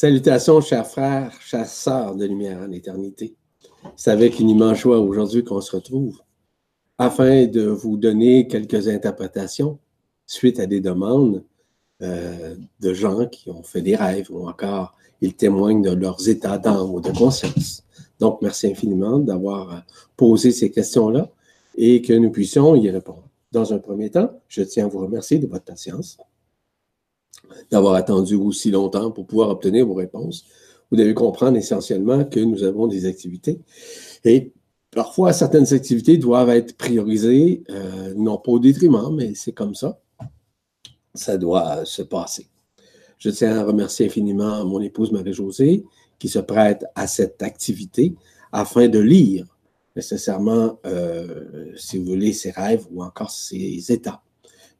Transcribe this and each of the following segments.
Salutations, chers frères, chers sœurs de lumière en éternité. C'est avec une immense joie aujourd'hui qu'on se retrouve afin de vous donner quelques interprétations suite à des demandes euh, de gens qui ont fait des rêves ou encore ils témoignent de leurs états d'âme ou de conscience. Donc, merci infiniment d'avoir posé ces questions-là et que nous puissions y répondre. Dans un premier temps, je tiens à vous remercier de votre patience d'avoir attendu aussi longtemps pour pouvoir obtenir vos réponses. Vous devez comprendre essentiellement que nous avons des activités et parfois certaines activités doivent être priorisées, euh, non pas au détriment, mais c'est comme ça. Ça doit se passer. Je tiens à remercier infiniment mon épouse Marie-Josée qui se prête à cette activité afin de lire nécessairement, euh, si vous voulez, ses rêves ou encore ses états.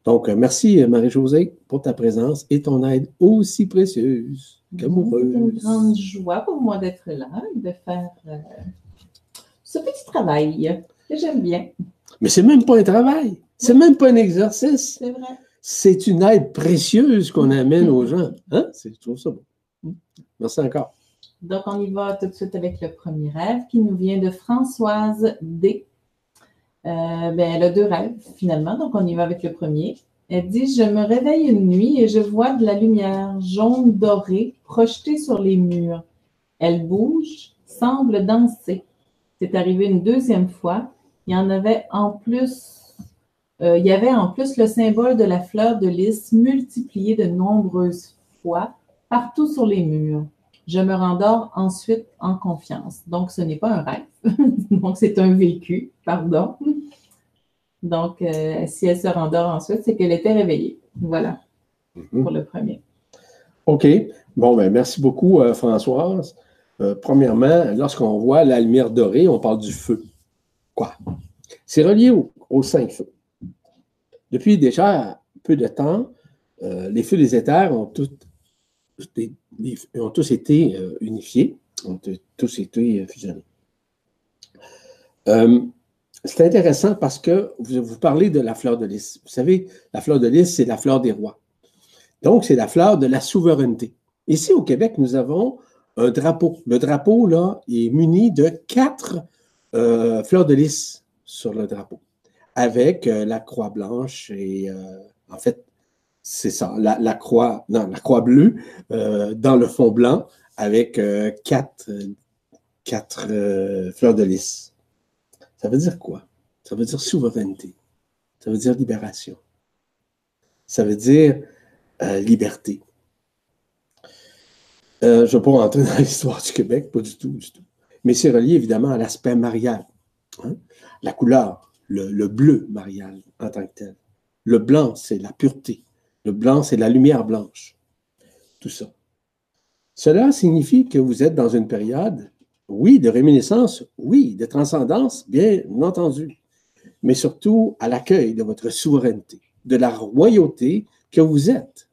Donc, euh, merci Marie-Josée pour ta présence et ton aide aussi précieuse qu'amoureuse. C'est une grande joie pour moi d'être là et de faire euh, ce petit travail que j'aime bien. Mais c'est même pas un travail, c'est même pas un exercice. C'est vrai. C'est une aide précieuse qu'on amène aux gens. Hein? Je trouve ça bon. Merci encore. Donc, on y va tout de suite avec le premier rêve qui nous vient de Françoise D. Euh, ben, elle a deux rêves finalement, donc on y va avec le premier. Elle dit Je me réveille une nuit et je vois de la lumière jaune dorée projetée sur les murs. Elle bouge, semble danser. C'est arrivé une deuxième fois. Il y en avait en plus, euh, il y avait en plus le symbole de la fleur de lys multiplié de nombreuses fois partout sur les murs. Je me rendors ensuite en confiance. Donc, ce n'est pas un rêve. Donc, c'est un vécu, pardon. Donc, euh, si elle se rendort ensuite, c'est qu'elle était réveillée. Voilà, Mhm. pour le premier. OK. Bon, ben, merci beaucoup, euh, Françoise. Euh, premièrement, lorsqu'on voit la lumière dorée, on parle du feu. Quoi? C'est relié au- aux cinq feux. Depuis déjà peu de temps, les feux des éthers ont, ont tous été unifiés, ont tous été fusionnés. Euh, c'est intéressant parce que vous, parlez de la fleur de lys. Vous savez, la fleur de lys, c'est la fleur des rois. Donc, c'est la fleur de la souveraineté. Ici, au Québec, nous avons un drapeau. Le drapeau, là, est muni de quatre euh, fleurs de lys sur le drapeau, avec euh, la croix blanche et, en fait, c'est ça, la, la croix, non, la croix bleue dans le fond blanc avec quatre, quatre fleurs de lys. Ça veut dire quoi? Ça veut dire souveraineté. Ça veut dire libération. Ça veut dire euh, liberté. Euh, je ne vais pas rentrer dans l'histoire du Québec, pas du tout, du tout. Mais c'est relié évidemment à l'aspect marial. hein? La couleur, le, le bleu marial en tant que tel. Le blanc, c'est la pureté. Le blanc, c'est la lumière blanche. Tout ça. Cela signifie que vous êtes dans une période, oui, de réminiscence, oui, de transcendance, bien entendu, mais surtout à l'accueil de votre souveraineté, de la royauté que vous êtes.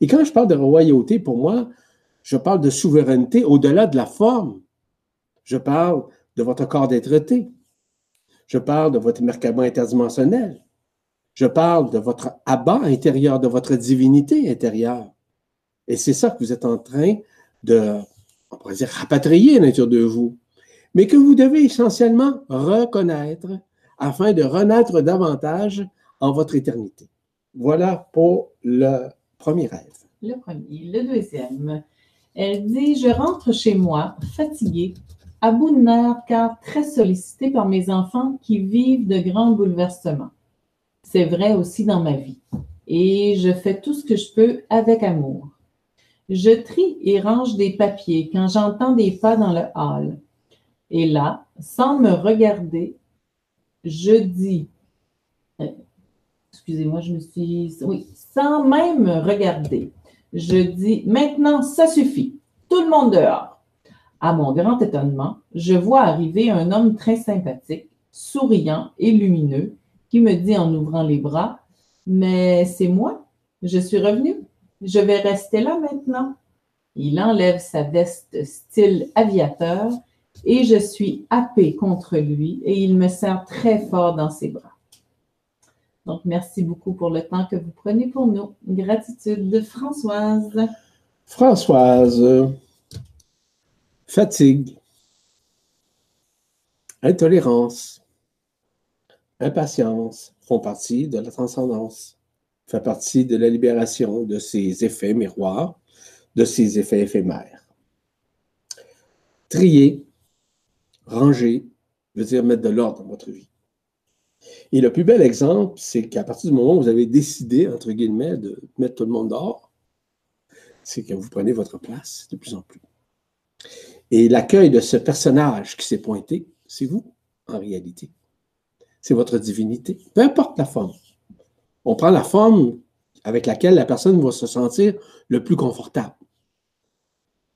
Et quand je parle de royauté, pour moi, je parle de souveraineté au-delà de la forme. Je parle de votre corps d'être-té. Je parle de votre merkaba interdimensionnel. Je parle de votre abat intérieur, de votre divinité intérieure. Et c'est ça que vous êtes en train de, on pourrait dire, rapatrier à l'intérieur de vous, mais que vous devez essentiellement reconnaître afin de renaître davantage en votre éternité. Voilà pour le premier rêve. Le premier. Le deuxième. Elle dit Je rentre chez moi, fatiguée, à bout de nerfs, car très sollicitée par mes enfants qui vivent de grands bouleversements. C'est vrai aussi dans ma vie. Et je fais tout ce que je peux avec amour. Je trie et range des papiers quand j'entends des pas dans le hall. Et là, sans me regarder, je dis, euh, excusez-moi, je me suis, oui, sans même me regarder, je dis, maintenant, ça suffit, tout le monde dehors. À mon grand étonnement, je vois arriver un homme très sympathique, souriant et lumineux, qui me dit en ouvrant les bras, mais c'est moi, je suis revenu, je vais rester là maintenant. Il enlève sa veste style aviateur et je suis happée contre lui et il me serre très fort dans ses bras. Donc, merci beaucoup pour le temps que vous prenez pour nous. Gratitude de Françoise. Françoise, Fatigue, intolérance, impatience font partie de la transcendance, fait partie de la libération de ces effets miroirs, de ces effets éphémères. Trier, ranger, veut dire mettre de l'ordre dans votre vie. Et le plus bel exemple, c'est qu'à partir du moment où vous avez décidé, entre guillemets, de mettre tout le monde dehors, c'est que vous prenez votre place de plus en plus. Et l'accueil de ce personnage qui s'est pointé, c'est vous, en réalité. C'est votre divinité. Peu importe la forme. On prend la forme avec laquelle la personne va se sentir le plus confortable.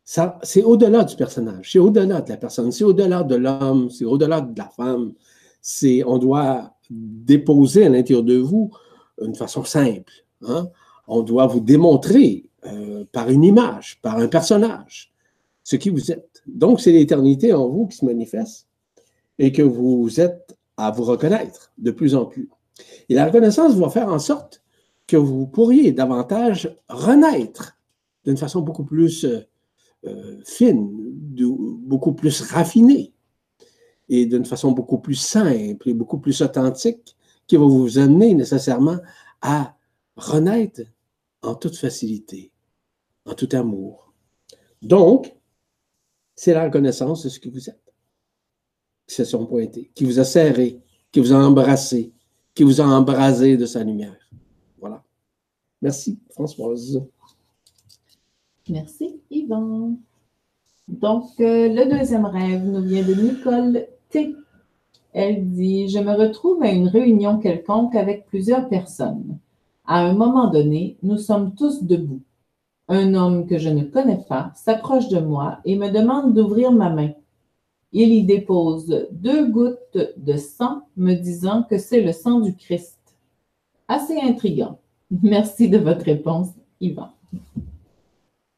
C'est au-delà du personnage, c'est au-delà de la personne, c'est au-delà de l'homme, c'est au-delà de la femme. C'est, on doit déposer à l'intérieur de vous une façon simple. Hein. On doit vous démontrer euh, par une image, par un personnage, ce qui vous êtes. Donc, c'est l'éternité en vous qui se manifeste et que vous êtes à vous reconnaître de plus en plus. Et la reconnaissance va faire en sorte que vous pourriez davantage renaître d'une façon beaucoup plus euh, euh, fine, beaucoup plus raffinée et d'une façon beaucoup plus simple et beaucoup plus authentique qui va vous amener nécessairement à renaître en toute facilité, en tout amour. Donc, c'est la reconnaissance de ce que vous êtes qui se sont pointés, qui vous a serré, qui vous a embrassé, qui vous a embrasé de sa lumière. Voilà. Merci, Françoise. Merci, Yvan. Donc, euh, le deuxième rêve nous vient de Nicole T. Elle dit Je me retrouve à une réunion quelconque avec plusieurs personnes. À un moment donné, nous sommes tous debout. Un homme que je ne connais pas s'approche de moi et me demande d'ouvrir ma main. Il y dépose deux gouttes de sang, me disant que c'est le sang du Christ. Assez intriguant. Merci de votre réponse, Yvan.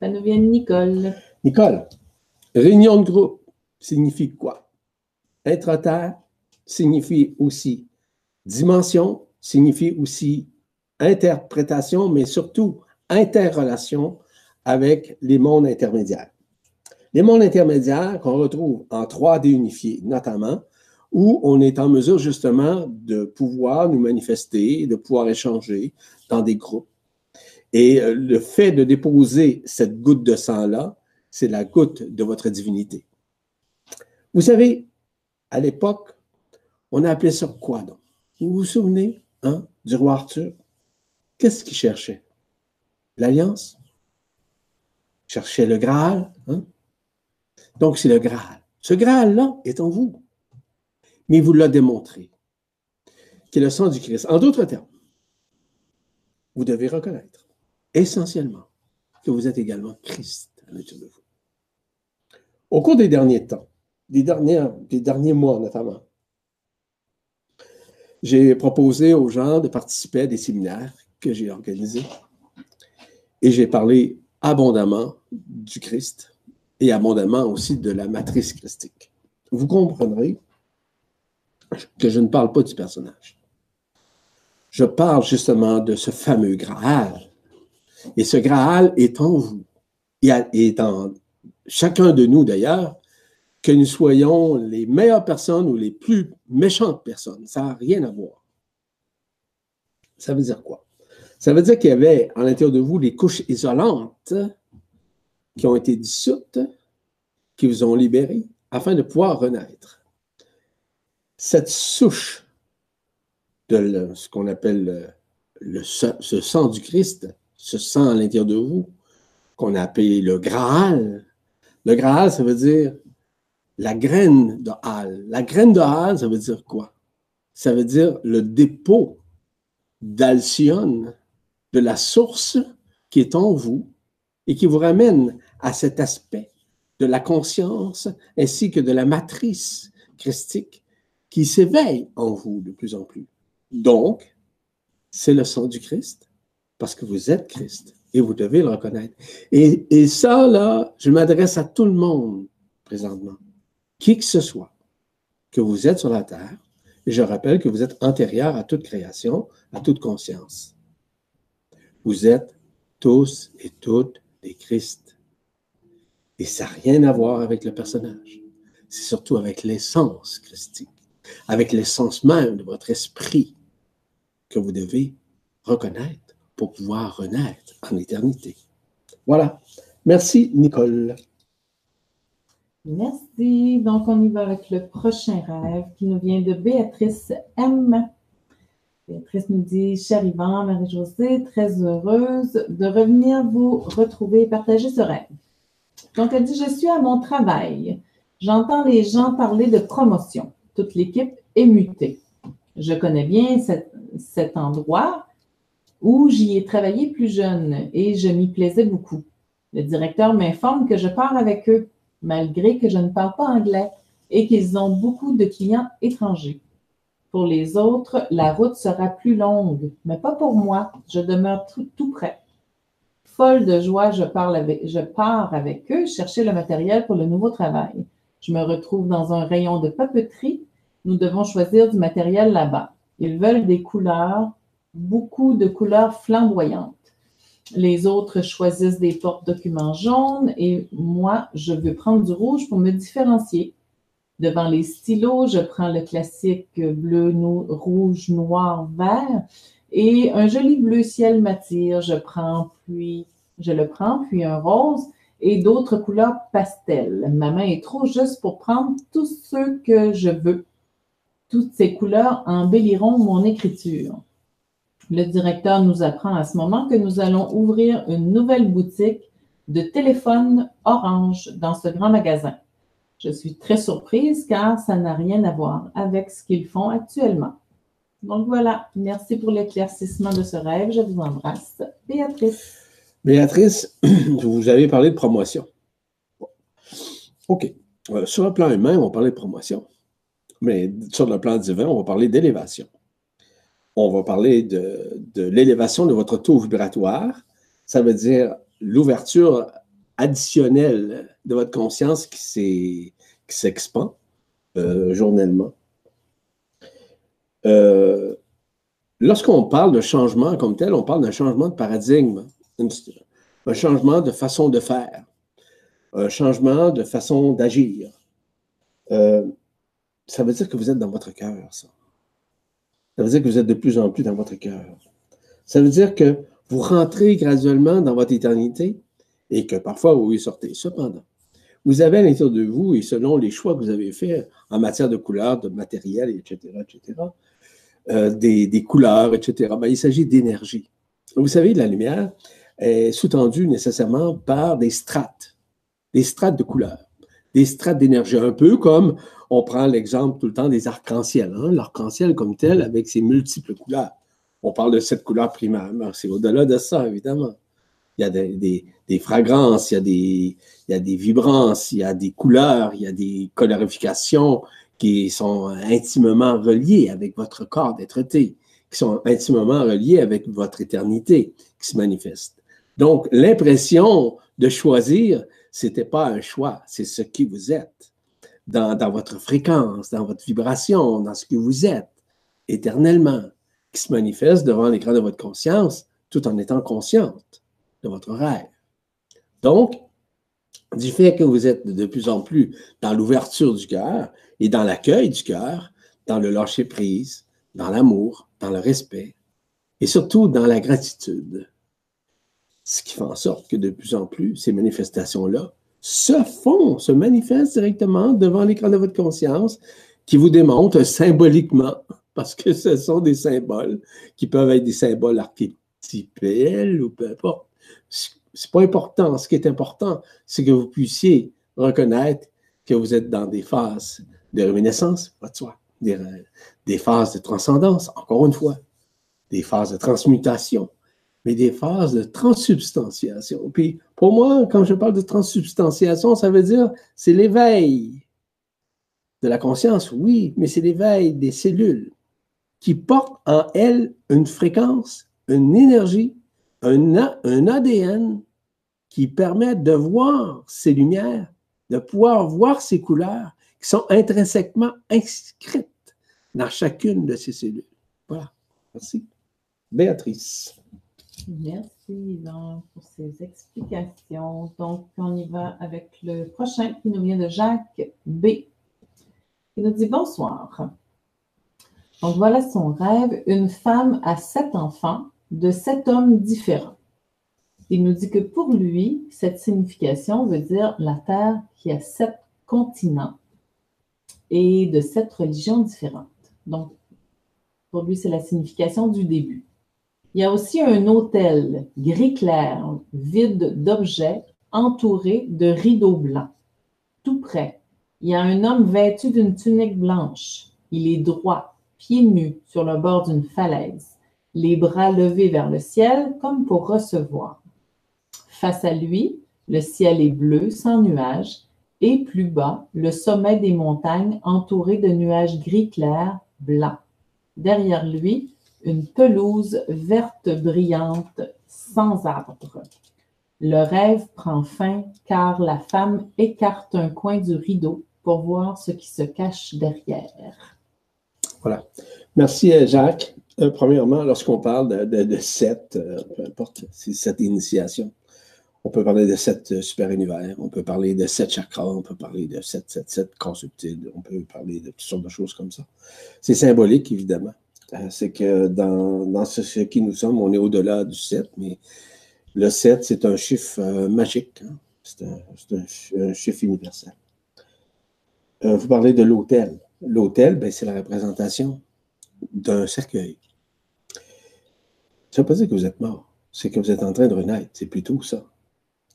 Ça nous vient de Nicole. Nicole, réunion de groupe signifie quoi? Être à terre signifie aussi dimension, signifie aussi interprétation, mais surtout interrelation avec les mondes intermédiaires. Les mondes intermédiaires qu'on retrouve en 3D unifié, notamment, où on est en mesure justement de pouvoir nous manifester, de pouvoir échanger dans des groupes. Et euh, le fait de déposer cette goutte de sang-là, c'est la goutte de votre divinité. Vous savez, à l'époque, on a appelé ça quoi donc? Vous vous souvenez hein, du roi Arthur? Qu'est-ce qu'il cherchait? L'alliance? Cherchait le Graal? Hein? Donc, c'est le Graal. Ce Graal-là est en vous. Mais vous l'a démontré, qui est le sang du Christ. En d'autres termes, vous devez reconnaître essentiellement que vous êtes également Christ à l'intérieur de vous. Au cours des derniers temps, des, des derniers mois notamment, j'ai proposé aux gens de participer à des séminaires que j'ai organisés et j'ai parlé abondamment du Christ et abondamment aussi de la matrice christique. Vous comprendrez que je ne parle pas du personnage. Je parle justement de ce fameux Graal. Et ce Graal est en vous. Et est en chacun de nous d'ailleurs, que nous soyons les meilleures personnes ou les plus méchantes personnes. Ça n'a rien à voir. Ça veut dire quoi? Ça veut dire qu'il y avait à l'intérieur de vous des couches isolantes qui ont été dissoutes, qui vous ont libéré, afin de pouvoir renaître. Cette souche de ce qu'on appelle le, ce sang du Christ, ce sang à l'intérieur de vous, qu'on a appelé le Graal. Le Graal, ça veut dire la graine de Hal. La graine de Hal, ça veut dire quoi? Ça veut dire le dépôt d'Alcyone, de la source qui est en vous et qui vous ramène à cet aspect de la conscience ainsi que de la matrice christique qui s'éveille en vous de plus en plus. Donc, c'est le sang du Christ parce que vous êtes Christ et vous devez le reconnaître. Et, ça, là, je m'adresse à tout le monde présentement, qui que ce soit, que vous êtes sur la terre, et je rappelle que vous êtes antérieur à toute création, à toute conscience. Vous êtes tous et toutes des Christ. Et ça n'a rien à voir avec le personnage. C'est surtout avec l'essence christique, avec l'essence même de votre esprit que vous devez reconnaître pour pouvoir renaître en éternité. Voilà. Merci, Nicole. Merci. Donc, on y va avec le prochain rêve qui nous vient de Béatrice M. Béatrice nous dit, cher Yvan, Marie-Josée, très heureuse de revenir vous retrouver et partager ce rêve. Donc, elle dit, je suis à mon travail. J'entends les gens parler de promotion. Toute l'équipe est mutée. Je connais bien cet endroit où j'y ai travaillé plus jeune et je m'y plaisais beaucoup. Le directeur m'informe que je pars avec eux, malgré que je ne parle pas anglais et qu'ils ont beaucoup de clients étrangers. Pour les autres, la route sera plus longue, mais pas pour moi. Je demeure tout, près. Folle de joie, je, pars avec eux chercher le matériel pour le nouveau travail. Je me retrouve dans un rayon de papeterie. Nous devons choisir du matériel là-bas. Ils veulent des couleurs, beaucoup de couleurs flamboyantes. Les autres choisissent des porte-documents jaunes et moi, je veux prendre du rouge pour me différencier. Devant les stylos, je prends le classique bleu, rouge, noir, vert et un joli bleu ciel m'attire. Je prends puis, je le prends, puis un rose et d'autres couleurs pastel. Ma main est trop juste pour prendre tous ceux que je veux. Toutes ces couleurs embelliront mon écriture. Le directeur nous apprend à ce moment que nous allons ouvrir une nouvelle boutique de téléphones orange dans ce grand magasin. Je suis très surprise car ça n'a rien à voir avec ce qu'ils font actuellement. Donc voilà, merci pour l'éclaircissement de ce rêve. Je vous embrasse. Béatrice. Béatrice, vous avez parlé de promotion. OK. Euh, sur le plan humain, on va parler de promotion. Mais sur le plan divin, on va parler d'élévation. On va parler de, de l'élévation de votre taux vibratoire. Ça veut dire l'ouverture additionnel de votre conscience qui s'expand euh, journellement. Euh, lorsqu'on parle de changement comme tel, on parle d'un changement de paradigme, un changement de façon de faire, un changement de façon d'agir. Euh, ça veut dire que vous êtes dans votre cœur, ça. Ça veut dire que vous êtes de plus en plus dans votre cœur. Ça veut dire que vous rentrez graduellement dans votre éternité et que parfois vous y sortez. Cependant, vous avez à l'intérieur de vous, et selon les choix que vous avez faits en matière de couleurs, de matériel, etc., etc., euh, des, couleurs, etc., ben, il s'agit d'énergie. Vous savez, la lumière est sous-tendue nécessairement par des strates, des strates de couleurs, des strates d'énergie, un peu comme on prend l'exemple tout le temps des arcs-en-ciel, hein, l'arc-en-ciel comme tel avec ses multiples couleurs. On parle de cette couleur primaire, mais c'est au-delà de ça, évidemment il y a des, fragrances, il y a des, il y a des vibrances, il y a des couleurs, il y a des colorifications qui sont intimement reliées avec votre corps d'être-té, qui sont intimement reliées avec votre éternité qui se manifeste. Donc, l'impression de choisir, c'était pas un choix, c'est ce qui vous êtes. Dans, dans votre fréquence, dans votre vibration, dans ce que vous êtes, éternellement, qui se manifeste devant l'écran de votre conscience, tout en étant consciente de votre rêve. Donc, du fait que vous êtes de plus en plus dans l'ouverture du cœur et dans l'accueil du cœur, dans le lâcher prise, dans l'amour, dans le respect et surtout dans la gratitude. Ce qui fait en sorte que de plus en plus, ces manifestations-là se font, se manifestent directement devant l'écran de votre conscience qui vous démontre symboliquement, parce que ce sont des symboles qui peuvent être des symboles archétypels ou peu importe, c'est pas important. Ce qui est important, c'est que vous puissiez reconnaître que vous êtes dans des phases de réminiscence, pas de soi, des, phases de transcendance, encore une fois, des phases de transmutation, mais des phases de transsubstantiation. Puis, pour moi, quand je parle de transsubstantiation, ça veut dire c'est l'éveil de la conscience, oui, mais c'est l'éveil des cellules qui portent en elles une fréquence, une énergie un, ADN qui permet de voir ces lumières, de pouvoir voir ces couleurs qui sont intrinsèquement inscrites dans chacune de ces cellules. Voilà. Merci. Béatrice. Merci Yvan pour ces explications. Donc, on y va avec le prochain qui nous vient de Jacques B. Il nous dit bonsoir. Donc, voilà son rêve. Une femme a sept enfants de sept hommes différents. Il nous dit que pour lui, cette signification veut dire la Terre qui a sept continents et de sept religions différentes. Donc, pour lui, c'est la signification du début. Il y a aussi un hôtel gris clair, vide d'objets, entouré de rideaux blancs. Tout près, il y a un homme vêtu d'une tunique blanche. Il est droit, pieds nus, sur le bord d'une falaise, les bras levés vers le ciel comme pour recevoir. Face à lui, le ciel est bleu, sans nuages, et plus bas, le sommet des montagnes entouré de nuages gris clair, blancs. Derrière lui, une pelouse verte brillante sans arbres. Le rêve prend fin car la femme écarte un coin du rideau pour voir ce qui se cache derrière. Voilà. Merci euh, Jacques. Euh, premièrement, lorsqu'on parle de, de, sept, euh, peu importe, c'est cette initiation. On peut parler de sept super-univers, on peut parler de sept chakras, on peut parler de sept, sept, sept corps subtils, on peut parler de toutes sortes de choses comme ça. C'est symbolique, évidemment. Euh, c'est que dans, ce, qui nous sommes, on est au-delà du 7, mais le 7, c'est un chiffre euh, magique. Hein. C'est un, chiffre universel. Euh, vous parlez de l'autel. L'autel, ben, c'est la représentation d'un cercueil. Ça ne veut pas dire que vous êtes mort, c'est que vous êtes en train de renaître. C'est plutôt ça,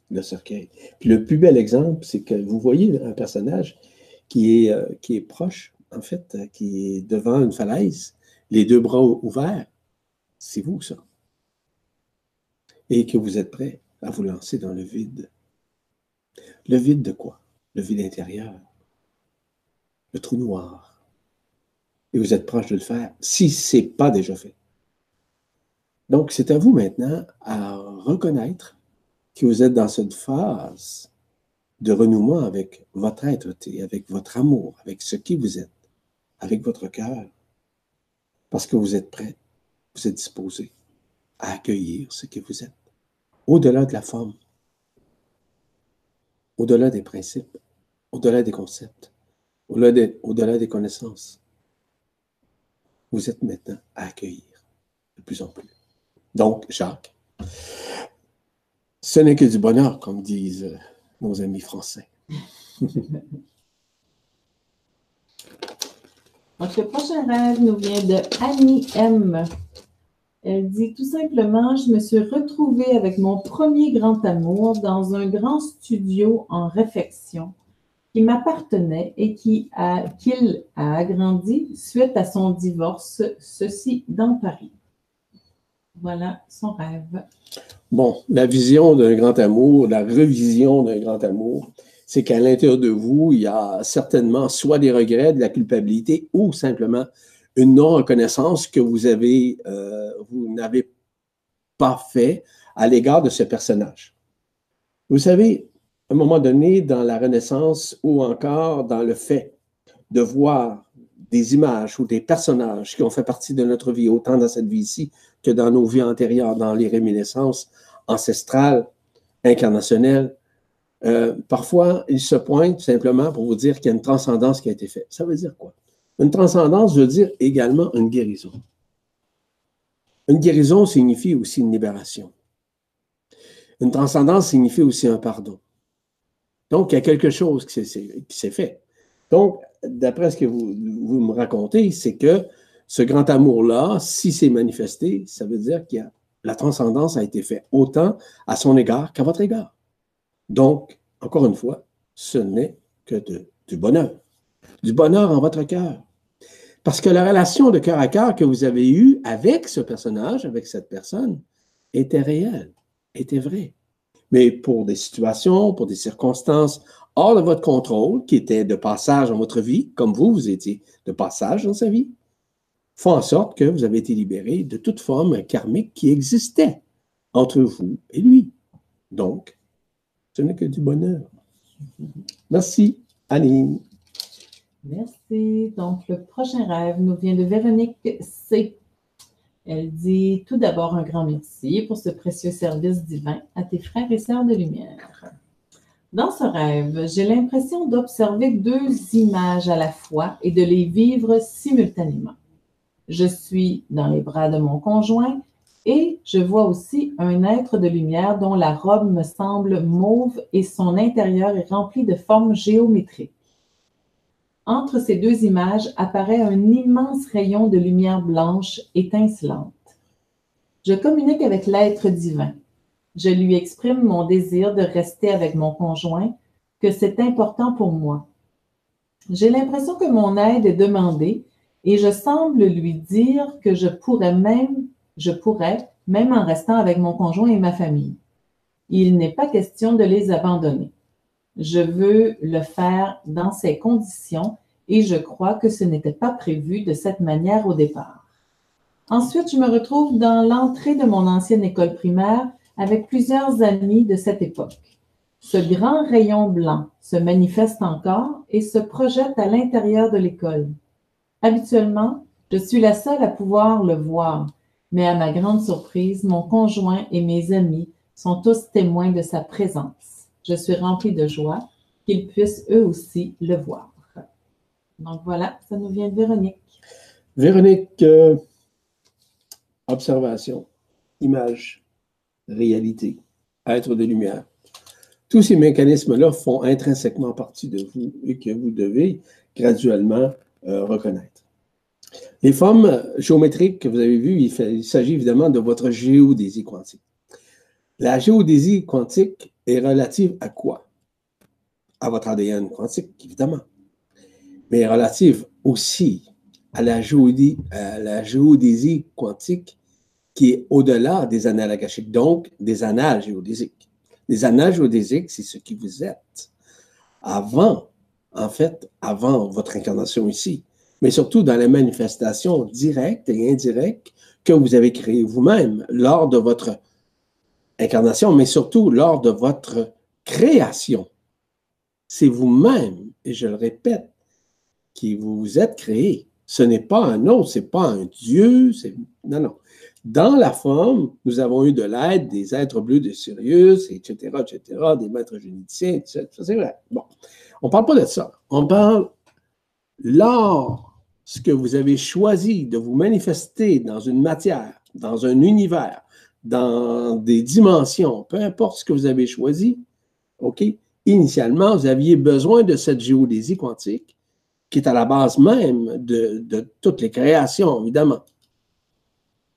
le cercueil. Puis le plus bel exemple, c'est que vous voyez un personnage qui est, qui est proche, en fait, qui est devant une falaise, les deux bras ouverts, c'est vous ça. Et que vous êtes prêt à vous lancer dans le vide. Le vide de quoi? Le vide intérieur. Le trou noir. Et vous êtes proche de le faire, si ce n'est pas déjà fait. Donc, c'est à vous maintenant à reconnaître que vous êtes dans cette phase de renouement avec votre être, avec votre amour, avec ce qui vous êtes, avec votre cœur, parce que vous êtes prêt, vous êtes disposé à accueillir ce que vous êtes, au-delà de la forme, au-delà des principes, au-delà des concepts, au-delà des, connaissances. Vous êtes maintenant à accueillir de plus en plus. Donc, Jacques, ce n'est que du bonheur, comme disent nos amis français. Donc, le prochain rêve nous vient de Annie M. Elle dit tout simplement Je me suis retrouvée avec mon premier grand amour dans un grand studio en réfection qui m'appartenait et qui qu'il a agrandi suite à son divorce, ceci dans Paris. Voilà son rêve. Bon, la vision d'un grand amour, la revision d'un grand amour, c'est qu'à l'intérieur de vous, il y a certainement soit des regrets, de la culpabilité ou simplement une non-reconnaissance que vous avez, euh, vous n'avez pas fait à l'égard de ce personnage. Vous savez, un moment donné, dans la Renaissance ou encore dans le fait de voir des images ou des personnages qui ont fait partie de notre vie, autant dans cette vie-ci que dans nos vies antérieures, dans les réminiscences ancestrales, incarnationnelles, euh, parfois, il se pointe simplement pour vous dire qu'il y a une transcendance qui a été faite. Ça veut dire quoi? Une transcendance veut dire également une guérison. Une guérison signifie aussi une libération. Une transcendance signifie aussi un pardon. Donc, il y a quelque chose qui s'est fait. Donc, d'après ce que vous, me racontez, c'est que ce grand amour-là, si c'est manifesté, ça veut dire que la transcendance a été faite autant à son égard qu'à votre égard. Donc, encore une fois, ce n'est que du bonheur. Du bonheur en votre cœur. Parce que la relation de cœur à cœur que vous avez eue avec ce personnage, avec cette personne, était réelle, était vraie. Mais pour des situations, pour des circonstances hors de votre contrôle, qui étaient de passage dans votre vie, comme vous, vous étiez de passage dans sa vie, font en sorte que vous avez été libéré de toute forme karmique qui existait entre vous et lui. Donc, ce n'est que du bonheur. Merci, Annie. Merci. Donc, le prochain rêve nous vient de Véronique C. Elle dit tout d'abord un grand merci pour ce précieux service divin à tes frères et sœurs de lumière. Dans ce rêve, j'ai l'impression d'observer deux images à la fois et de les vivre simultanément. Je suis dans les bras de mon conjoint et je vois aussi un être de lumière dont la robe me semble mauve et son intérieur est rempli de formes géométriques. Entre ces deux images apparaît un immense rayon de lumière blanche étincelante. Je communique avec l'être divin. Je lui exprime mon désir de rester avec mon conjoint, que c'est important pour moi. J'ai l'impression que mon aide est demandée et je semble lui dire que je pourrais même, je pourrais, même en restant avec mon conjoint et ma famille. Il n'est pas question de les abandonner. Je veux le faire dans ces conditions et je crois que ce n'était pas prévu de cette manière au départ. Ensuite, je me retrouve dans l'entrée de mon ancienne école primaire avec plusieurs amis de cette époque. Ce grand rayon blanc se manifeste encore et se projette à l'intérieur de l'école. Habituellement, je suis la seule à pouvoir le voir, mais à ma grande surprise, mon conjoint et mes amis sont tous témoins de sa présence. Je suis remplie de joie qu'ils puissent eux aussi le voir. Donc voilà, ça nous vient de Véronique. Véronique, euh, observation, image, réalité, être de lumière. Tous ces mécanismes-là font intrinsèquement partie de vous et que vous devez graduellement euh, reconnaître. Les formes géométriques que vous avez vues, il s'agit évidemment de votre géodésie quantique. La géodésie quantique est relative à quoi? À votre ADN quantique, évidemment mais relative aussi à la, géodésie, la géodésie quantique qui est au-delà des annales akashiques, donc des annales géodésiques. Les annales géodésiques, c'est ce qui vous êtes avant, en fait, avant votre incarnation ici, mais surtout dans les manifestations directes et indirectes que vous avez créées vous-même lors de votre incarnation, mais surtout lors de votre création. C'est vous-même, et je le répète, qui vous êtes créé. Ce n'est pas un autre, ce n'est pas un Dieu. Non, non. Dans la forme, nous avons eu de l'aide des êtres bleus de Sirius, etc., etc., des maîtres généticiens, etc. C'est vrai. Bon. On ne parle pas de ça. On parle lorsque vous avez choisi de vous manifester dans une matière, dans un univers, dans des dimensions, peu importe ce que vous avez choisi, OK? Initialement, vous aviez besoin de cette géodésie quantique qui est à la base même de, toutes les créations, évidemment.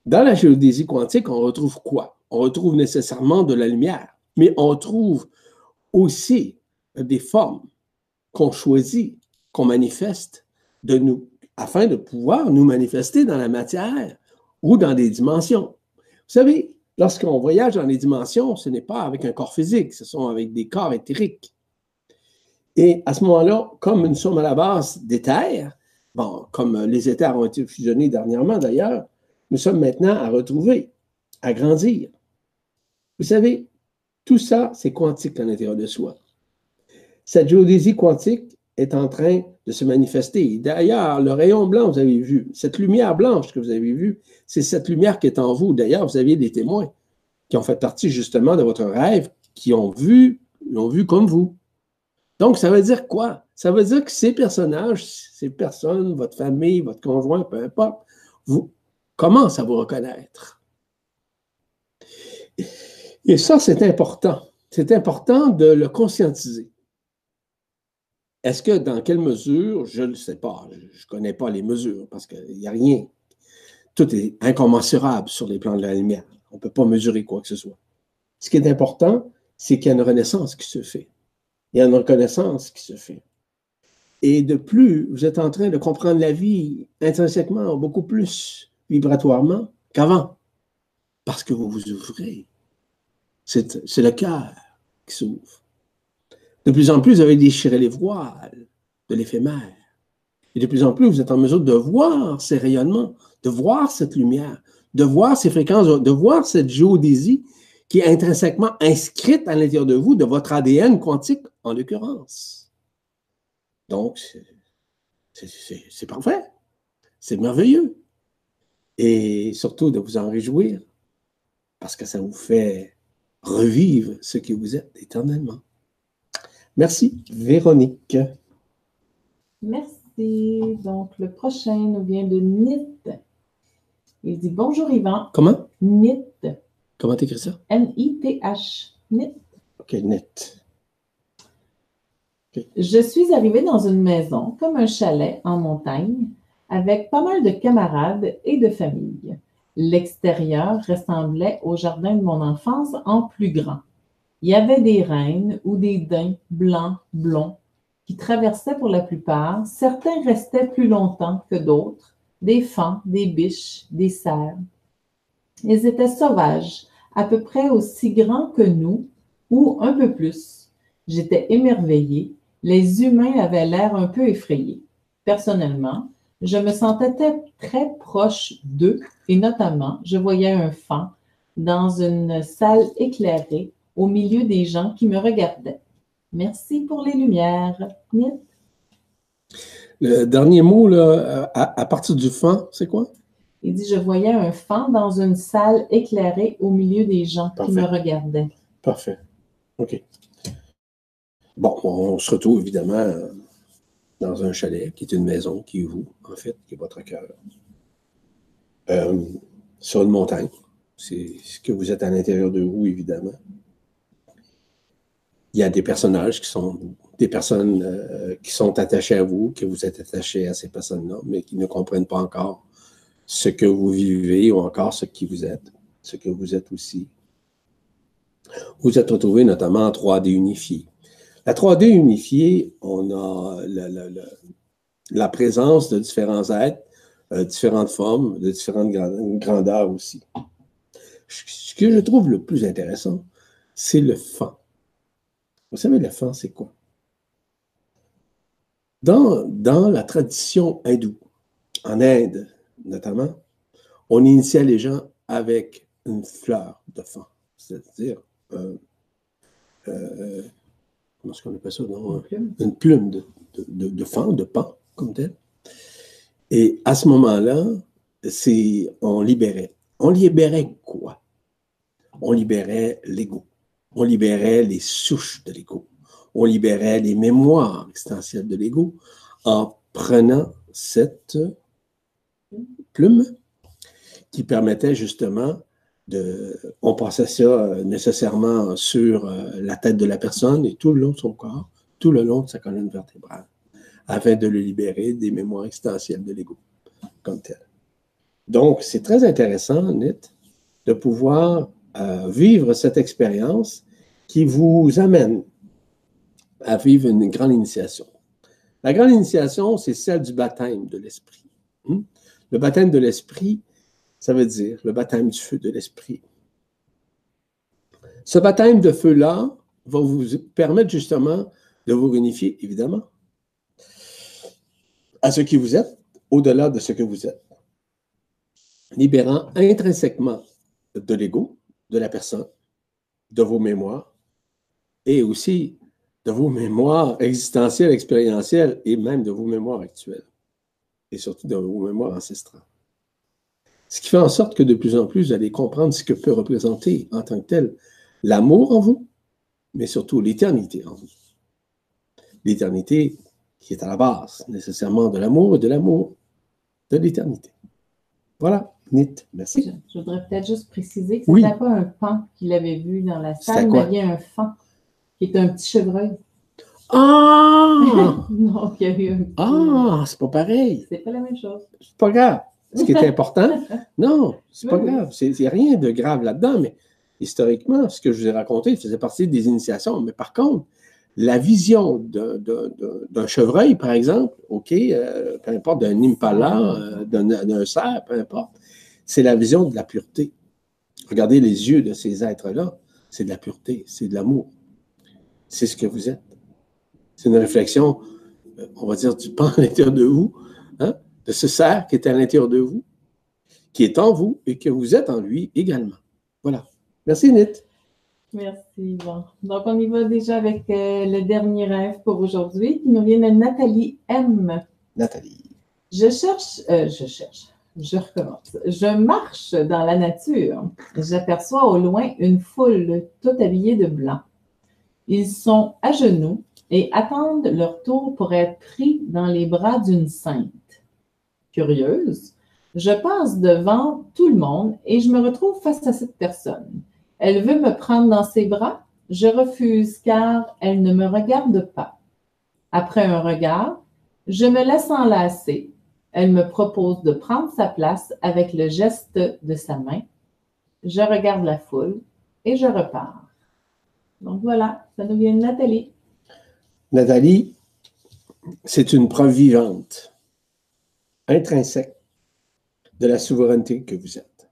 Dans la géodésie quantique, on retrouve quoi? On retrouve nécessairement de la lumière, mais on trouve aussi des formes qu'on choisit, qu'on manifeste afin de pouvoir nous manifester dans la matière ou dans des dimensions. Vous savez, lorsqu'on voyage dans les dimensions, ce n'est pas avec un corps physique, ce sont avec des corps éthériques. Et à ce moment-là, comme nous sommes à la base d'éther, bon, comme les éthers ont été fusionnés dernièrement d'ailleurs, nous sommes maintenant à retrouver, à grandir. Vous savez, tout ça, c'est quantique à l'intérieur de soi. Cette géodésie quantique est en train de se manifester. D'ailleurs, le rayon blanc, vous avez vu, cette lumière blanche que vous avez vue, c'est cette lumière qui est en vous. D'ailleurs, vous aviez des témoins qui ont fait partie justement de votre rêve, qui ont vu, l'ont vu comme vous. Donc, ça veut dire quoi? Ça veut dire que ces personnages, ces personnes, votre famille, votre conjoint, peu importe, vous commencent à vous reconnaître. Et ça, c'est important. C'est important de le conscientiser. Est-ce que dans quelle mesure, je ne sais pas, je ne connais pas les mesures parce qu'il n'y a rien. Tout est incommensurable sur les plans de la lumière. On ne peut pas mesurer quoi que ce soit. Ce qui est important, c'est qu'il y a une renaissance qui se fait. Il y a une reconnaissance qui se fait. Et de plus, vous êtes en train de comprendre la vie intrinsèquement, beaucoup plus vibratoirement qu'avant, parce que vous vous ouvrez. C'est le cœur qui s'ouvre. De plus en plus, vous avez déchiré les voiles de l'éphémère. Et de plus en plus, vous êtes en mesure de voir ces rayonnements, de voir cette lumière, de voir ces fréquences, de voir cette géodésie qui est intrinsèquement inscrite à l'intérieur de vous, de votre ADN quantique en l'occurrence. Donc, c'est parfait. C'est merveilleux. et surtout de vous en réjouir parce que ça vous fait revivre ce que vous êtes éternellement. Merci, Véronique. Merci. Donc, le prochain nous vient de Nit. Il dit Bonjour Yvan. Comment? Nit. Comment t'écris ça? N-I-T-H. Nit. OK, net. Je suis arrivée dans une maison, comme un chalet en montagne, avec pas mal de camarades et de famille. L'extérieur ressemblait au jardin de mon enfance en plus grand. Il y avait des reines ou des daims blancs, blonds, qui traversaient pour la plupart. Certains restaient plus longtemps que d'autres, des fans, des biches, des cerfs. Ils étaient sauvages, à peu près aussi grands que nous, ou un peu plus. J'étais émerveillée. Les humains avaient l'air un peu effrayés. Personnellement, je me sentais très proche d'eux et notamment, je voyais un fan dans une salle éclairée au milieu des gens qui me regardaient. Merci pour les lumières. Le dernier mot, là, à, partir du fan, c'est quoi? Il dit Je voyais un fan dans une salle éclairée au milieu des gens qui me regardaient. Parfait. OK. Bon, on se retrouve évidemment dans un chalet, qui est une maison, qui est vous, en fait, qui est votre cœur. Euh, sur une montagne. C'est ce que vous êtes à l'intérieur de vous, évidemment. Il y a des personnages qui sont des personnes euh, qui sont attachées à vous, que vous êtes attachés à ces personnes-là, mais qui ne comprennent pas encore ce que vous vivez ou encore ce qui vous êtes, ce que vous êtes aussi. Vous êtes retrouvés notamment en 3D unifié. La 3D unifiée, on a la, présence de différents êtres, euh, différentes formes, de différentes grandeurs aussi. Ce que je trouve le plus intéressant, c'est le fan. Vous savez, le fan, c'est quoi? Dans, dans la tradition hindoue, en Inde notamment, on initiait les gens avec une fleur de fan, c'est-à-dire euh, euh, comment est-ce qu'on appelle ça? Une plume, de, de, de, fan, de pan, comme tel. Et à ce moment-là, on libérait. On libérait quoi? On libérait l'ego. On libérait les souches de l'ego. On libérait les mémoires existentielles de l'ego en prenant cette plume qui permettait justement on passait ça euh, nécessairement sur euh, la tête de la personne et tout le long de son corps, tout le long de sa colonne vertébrale, afin de le libérer des mémoires existentielles de l'ego comme tel. Donc, c'est très intéressant, Nit, de pouvoir vivre cette expérience qui vous amène à vivre une grande initiation. La grande initiation, c'est celle du baptême de l'esprit. Hmm? Le baptême de l'esprit, ça veut dire le baptême du feu de l'esprit. Ce baptême de feu-là va vous permettre justement de vous réunifier, évidemment, à ce qui vous êtes, au-delà de ce que vous êtes, libérant intrinsèquement de l'ego, de la personne, de vos mémoires, et aussi de vos mémoires existentielles, expérientielles, et même de vos mémoires actuelles, et surtout de vos mémoires ancestrales. Ce qui fait en sorte que de plus en plus, vous allez comprendre ce que peut représenter en tant que tel l'amour en vous, mais surtout l'éternité en vous. L'éternité qui est à la base nécessairement de l'amour et de l'amour de l'éternité. Voilà, Nit, merci. Je, voudrais peut-être juste préciser que ce n'était pas un pan qu'il avait vu dans la salle, mais il y a un fan qui est un petit chevreuil. Ah! non, il y a eu un Ah, c'est pas pareil. C'est pas la même chose. C'est pas grave ce qui est important. Non, c'est pas grave. Il n'y a rien de grave là-dedans, mais historiquement, ce que je vous ai raconté faisait partie des initiations. Mais par contre, la vision d'un chevreuil, par exemple, OK, euh, peu importe, d'un impala, euh, d'un cerf, peu importe, c'est la vision de la pureté. Regardez les yeux de ces êtres-là, c'est de la pureté, c'est de l'amour. C'est ce que vous êtes. C'est une réflexion, euh, on va dire, du pan à l'intérieur de vous, hein? de ce cerf qui est à l'intérieur de vous, qui est en vous et que vous êtes en lui également. Voilà. Merci, Nit. Merci. Donc, on y va déjà avec euh, le dernier rêve pour aujourd'hui qui nous vient de Nathalie M. Nathalie. Je cherche, euh, je cherche. Je recommence. Je marche dans la nature. J'aperçois au loin une foule toute habillée de blanc. Ils sont à genoux et attendent leur tour pour être pris dans les bras d'une sainte. Curieuse, je passe devant tout le monde et je me retrouve face à cette personne. Elle veut me prendre dans ses bras. Je refuse car elle ne me regarde pas. Après un regard, je me laisse enlacer. Elle me propose de prendre sa place avec le geste de sa main. Je regarde la foule et je repars. Donc voilà, ça nous vient de Nathalie. Nathalie, c'est une preuve vivante, intrinsèque de la souveraineté que vous êtes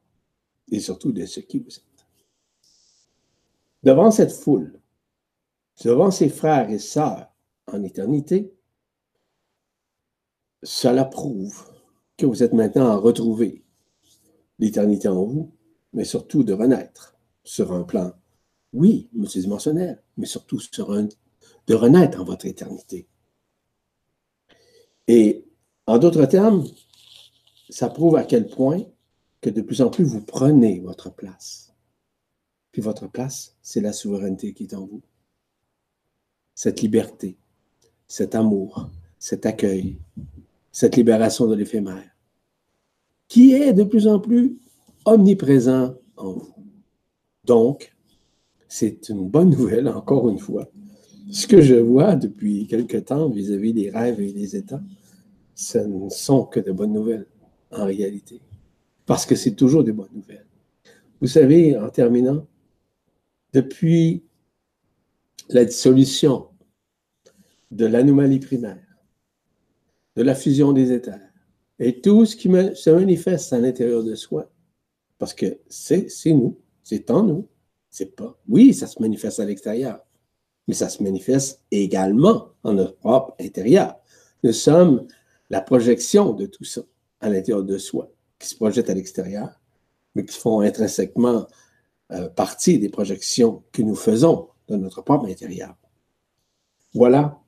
et surtout de ce qui vous êtes. Devant cette foule, devant ses frères et sœurs en éternité, cela prouve que vous êtes maintenant à retrouver l'éternité en vous, mais surtout de renaître sur un plan, oui, multidimensionnel, mais surtout de renaître en votre éternité. Et en d'autres termes, ça prouve à quel point que de plus en plus vous prenez votre place. Puis votre place, c'est la souveraineté qui est en vous. Cette liberté, cet amour, cet accueil, cette libération de l'éphémère, qui est de plus en plus omniprésent en vous. Donc, c'est une bonne nouvelle, encore une fois. Ce que je vois depuis quelque temps vis-à-vis des rêves et des états, ce ne sont que de bonnes nouvelles, en réalité. Parce que c'est toujours des bonnes nouvelles. Vous savez, en terminant, depuis la dissolution de l'anomalie primaire, de la fusion des éthers et tout ce qui se manifeste à l'intérieur de soi. Parce que c'est nous, c'est en nous. C'est pas. Oui, ça se manifeste à l'extérieur, mais ça se manifeste également en notre propre intérieur. Nous sommes la projection de tout ça à l'intérieur de soi, qui se projette à l'extérieur, mais qui font intrinsèquement euh, partie des projections que nous faisons dans notre propre intérieur. Voilà,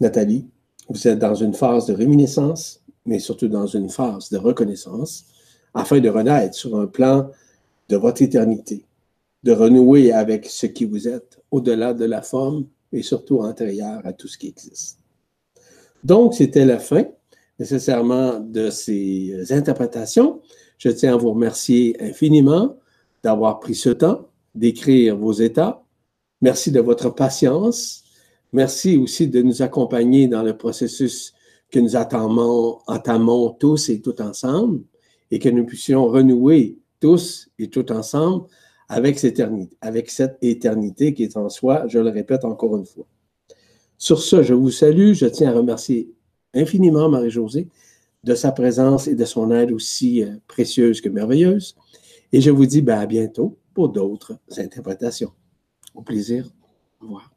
Nathalie, vous êtes dans une phase de réminiscence, mais surtout dans une phase de reconnaissance, afin de renaître sur un plan de votre éternité, de renouer avec ce qui vous êtes, au-delà de la forme et surtout antérieur à tout ce qui existe. Donc, c'était la fin nécessairement de ces interprétations. Je tiens à vous remercier infiniment d'avoir pris ce temps d'écrire vos états. Merci de votre patience Merci aussi de nous accompagner dans le processus que nous entamons, entamons tous et tout ensemble et que nous puissions renouer tous et tout ensemble avec cette, éternité, qui est en soi, je le répète encore une fois. Sur ce, je vous salue. Je tiens à remercier infiniment Marie-Josée de sa présence et de son aide aussi euh, précieuse que merveilleuse. Et je vous dis ben, à bientôt pour d'autres interprétations. Au plaisir. Au revoir.